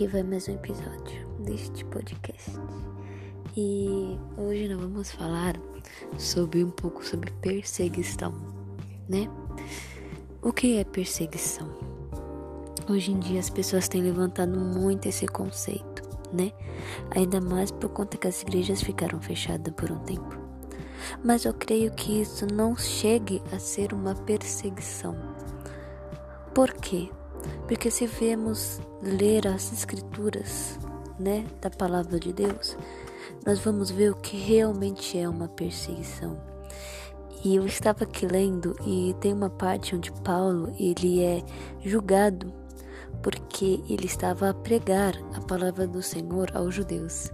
Aqui vai mais um episódio deste podcast. E hoje nós vamos falar sobre um pouco sobre perseguição, né? O que é perseguição? Hoje em dia as pessoas têm levantado muito esse conceito, né? Ainda mais por conta que as igrejas ficaram fechadas por um tempo. Mas eu creio que isso não chegue a ser uma perseguição. Por quê? Porque se vemos ler as escrituras, né, da palavra de Deus, nós vamos ver o que realmente é uma perseguição. E eu estava aqui lendo e tem uma parte onde Paulo ele é julgado porque ele estava a pregar a palavra do Senhor aos judeus.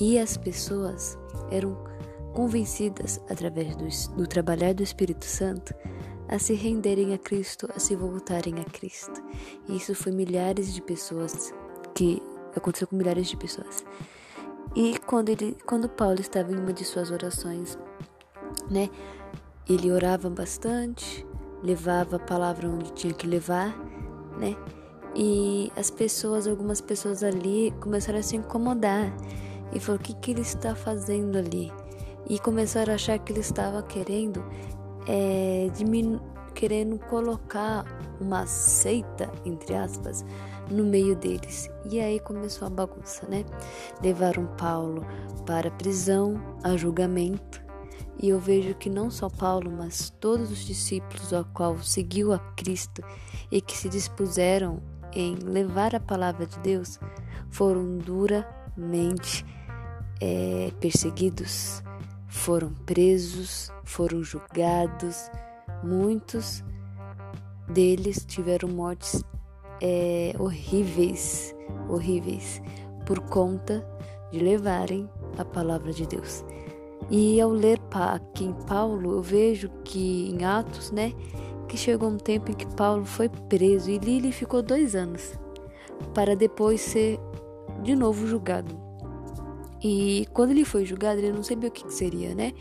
E as pessoas eram convencidas através do, do trabalhar do Espírito Santo a se renderem a Cristo, a se voltarem a Cristo. E isso foi milhares de pessoas que aconteceu com milhares de pessoas. E quando ele, quando Paulo estava em uma de suas orações, né, ele orava bastante, levava a palavra onde tinha que levar, né? E as pessoas, algumas pessoas ali começaram a se incomodar e falou: "O que que ele está fazendo ali?" E começaram a achar que ele estava querendo é, querendo colocar uma seita, entre aspas, no meio deles. E aí começou a bagunça, né? Levaram Paulo para a prisão, a julgamento. E eu vejo que não só Paulo, mas todos os discípulos ao qual seguiu a Cristo e que se dispuseram em levar a palavra de Deus foram duramente é, perseguidos, foram presos, foram julgados, muitos deles tiveram mortes é, horríveis, horríveis, por conta de levarem a palavra de Deus. E ao ler aqui em Paulo, eu vejo que em Atos, né, que chegou um tempo em que Paulo foi preso e ali ele ficou dois anos, para depois ser de novo julgado. E quando ele foi julgado, ele não sabia o que seria, né?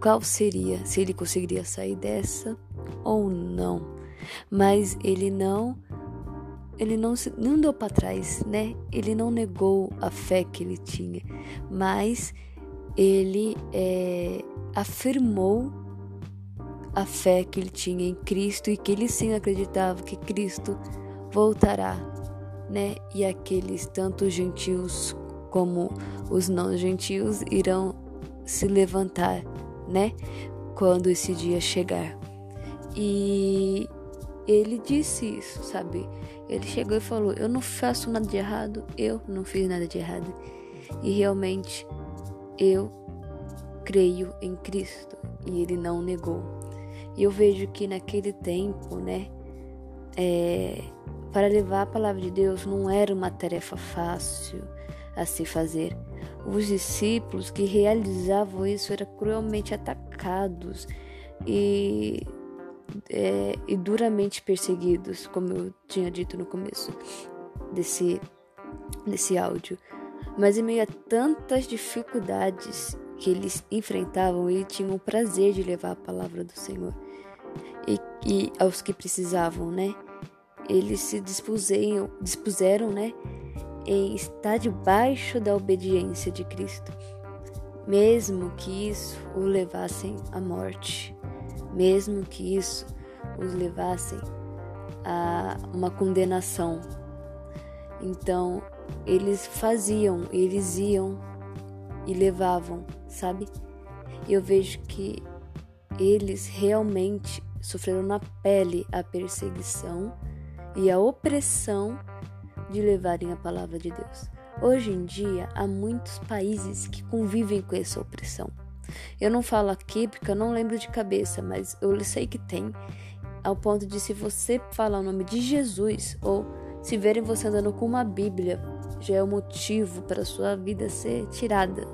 Qual seria, se ele conseguiria sair dessa ou não. Mas ele não ele não, não deu para trás, né? Ele não negou a fé que ele tinha, mas ele é, afirmou a fé que ele tinha em Cristo e que ele sim acreditava que Cristo voltará, né? E aqueles tanto gentios como os não gentios irão se levantar, né? Quando esse dia chegar. E ele disse isso, sabe? Ele chegou e falou: Eu não faço nada de errado, eu não fiz nada de errado. E realmente eu creio em Cristo. E ele não negou. E eu vejo que naquele tempo, né? É, para levar a palavra de Deus não era uma tarefa fácil a se fazer. Os discípulos que realizavam isso eram cruelmente atacados e, é, e duramente perseguidos, como eu tinha dito no começo desse, desse áudio. Mas em meio a tantas dificuldades que eles enfrentavam, eles tinham o prazer de levar a palavra do Senhor. E, e aos que precisavam, né? Eles se dispuseram, dispuseram né? Em estar debaixo da obediência de Cristo, mesmo que isso o levassem à morte, mesmo que isso os levassem a uma condenação. Então, eles faziam, eles iam e levavam, sabe? Eu vejo que eles realmente sofreram na pele a perseguição e a opressão de levarem a palavra de Deus. Hoje em dia, há muitos países que convivem com essa opressão. Eu não falo aqui porque eu não lembro de cabeça, mas eu sei que tem, ao ponto de se você falar o nome de Jesus ou se verem você andando com uma Bíblia, já é o motivo para sua vida ser tirada.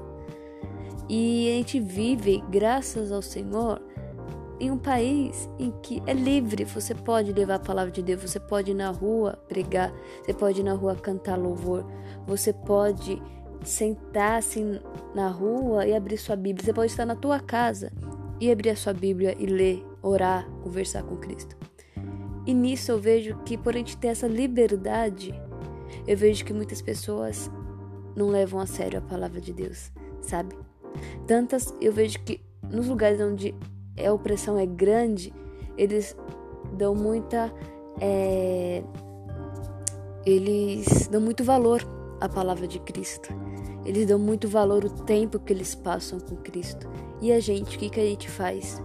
E a gente vive, graças ao Senhor, em um país em que é livre, você pode levar a palavra de Deus, você pode ir na rua pregar, você pode ir na rua cantar louvor, você pode sentar assim na rua e abrir sua Bíblia, você pode estar na tua casa e abrir a sua Bíblia e ler, orar, conversar com Cristo. E nisso eu vejo que por a gente ter essa liberdade, eu vejo que muitas pessoas não levam a sério a palavra de Deus, sabe? Tantas, eu vejo que nos lugares onde a opressão é grande, eles dão muita. É, eles dão muito valor à palavra de Cristo. Eles dão muito valor ao tempo que eles passam com Cristo. E a gente, o que, que a gente faz?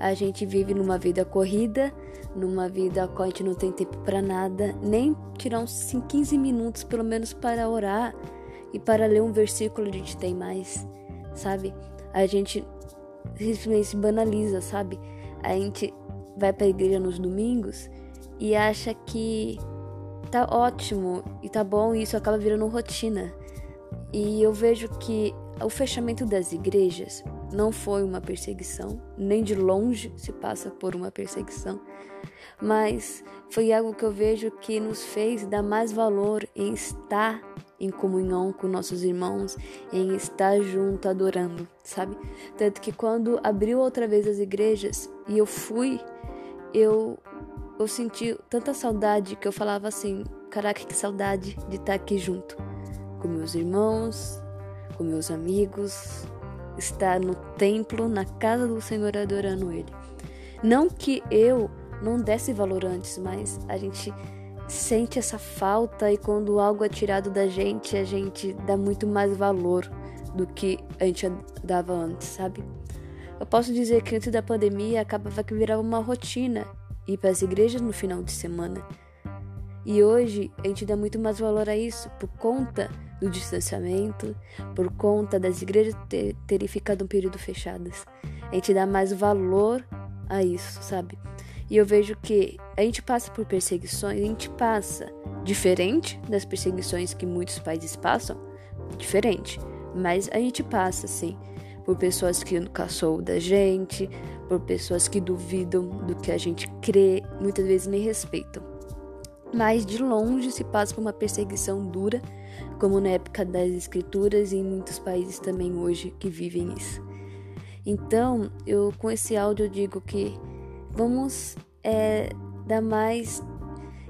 A gente vive numa vida corrida, numa vida a qual a gente não tem tempo para nada, nem tirar uns 15 minutos pelo menos para orar e para ler um versículo a gente tem mais, sabe? A gente simplesmente banaliza, sabe? A gente vai para a igreja nos domingos e acha que tá ótimo e tá bom e isso acaba virando rotina. E eu vejo que o fechamento das igrejas não foi uma perseguição, nem de longe se passa por uma perseguição, mas foi algo que eu vejo que nos fez dar mais valor em estar em comunhão com nossos irmãos, em estar junto adorando, sabe? Tanto que quando abriu outra vez as igrejas e eu fui, eu eu senti tanta saudade que eu falava assim: caraca, que saudade de estar aqui junto com meus irmãos, com meus amigos, estar no templo, na casa do Senhor adorando Ele. Não que eu não desse valor antes, mas a gente sente essa falta e quando algo é tirado da gente, a gente dá muito mais valor do que a gente dava antes, sabe? Eu posso dizer que antes da pandemia acabava que virava uma rotina ir para as igrejas no final de semana. E hoje a gente dá muito mais valor a isso por conta do distanciamento, por conta das igrejas terem ficado um período fechadas. A gente dá mais valor a isso, sabe? E eu vejo que a gente passa por perseguições, a gente passa diferente das perseguições que muitos países passam, diferente, mas a gente passa sim por pessoas que caçou da gente, por pessoas que duvidam do que a gente crê, muitas vezes nem respeitam. Mas de longe se passa por uma perseguição dura, como na época das escrituras e em muitos países também hoje que vivem isso. Então, eu com esse áudio digo que Vamos é, dar mais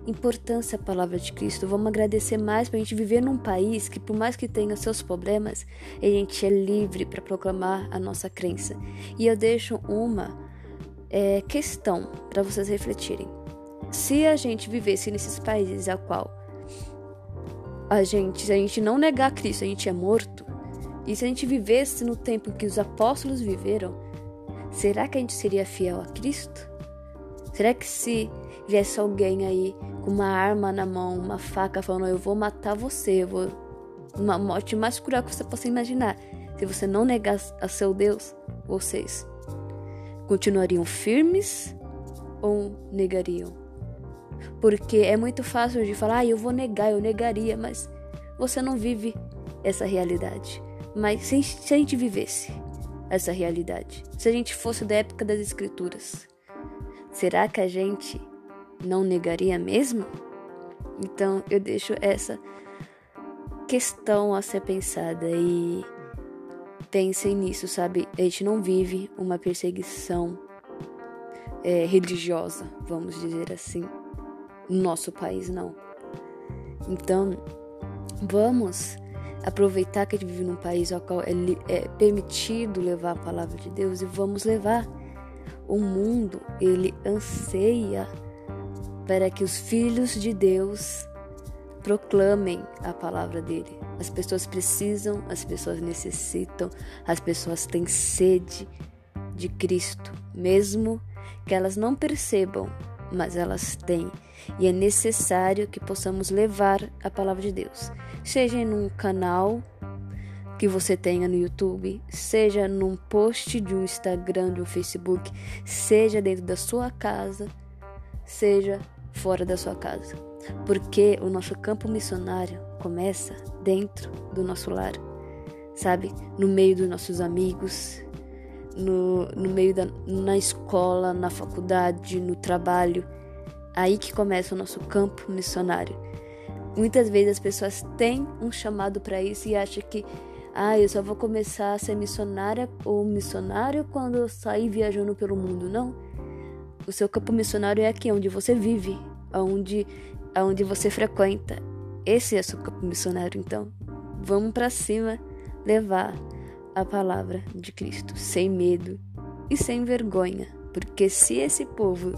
importância à palavra de Cristo. Vamos agradecer mais para a gente viver num país que, por mais que tenha seus problemas, a gente é livre para proclamar a nossa crença. E eu deixo uma é, questão para vocês refletirem. Se a gente vivesse nesses países a qual a gente, se a gente não negar Cristo, a gente é morto. E se a gente vivesse no tempo que os apóstolos viveram, será que a gente seria fiel a Cristo? Será que se viesse alguém aí com uma arma na mão, uma faca, falando: Eu vou matar você, eu vou. Uma morte mais cruel que você possa imaginar. Se você não negar a seu Deus, vocês continuariam firmes ou negariam? Porque é muito fácil de falar, ah, eu vou negar, eu negaria, mas você não vive essa realidade. Mas se a gente vivesse essa realidade, se a gente fosse da época das Escrituras, Será que a gente não negaria mesmo? Então eu deixo essa questão a ser pensada e pensem nisso, sabe? A gente não vive uma perseguição é, religiosa, vamos dizer assim, no nosso país, não. Então, vamos aproveitar que a gente vive num país ao qual é, é permitido levar a palavra de Deus e vamos levar o mundo ele anseia para que os filhos de Deus proclamem a palavra dele. As pessoas precisam, as pessoas necessitam, as pessoas têm sede de Cristo, mesmo que elas não percebam, mas elas têm. E é necessário que possamos levar a palavra de Deus, seja em um canal que você tenha no YouTube, seja num post de um Instagram, de um Facebook, seja dentro da sua casa, seja fora da sua casa. Porque o nosso campo missionário começa dentro do nosso lar, sabe? No meio dos nossos amigos, no, no meio da na escola, na faculdade, no trabalho. Aí que começa o nosso campo missionário. Muitas vezes as pessoas têm um chamado para isso e acham que ah, eu só vou começar a ser missionária ou missionário quando eu sair viajando pelo mundo. Não. O seu campo missionário é aqui onde você vive, onde, onde você frequenta. Esse é o campo missionário, então. Vamos para cima levar a palavra de Cristo sem medo e sem vergonha. Porque se esse povo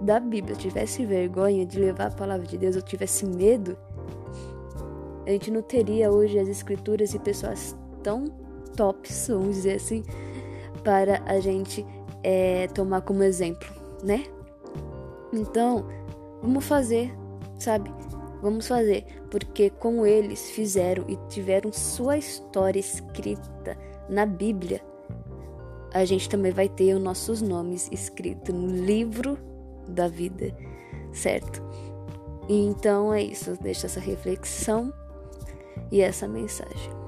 da Bíblia tivesse vergonha de levar a palavra de Deus ou tivesse medo, a gente não teria hoje as escrituras e pessoas tão tops, vamos dizer assim, para a gente é, tomar como exemplo, né? Então, vamos fazer, sabe? Vamos fazer, porque como eles fizeram e tiveram sua história escrita na Bíblia, a gente também vai ter os nossos nomes escritos no livro da vida, certo? Então é isso, deixa essa reflexão e essa mensagem.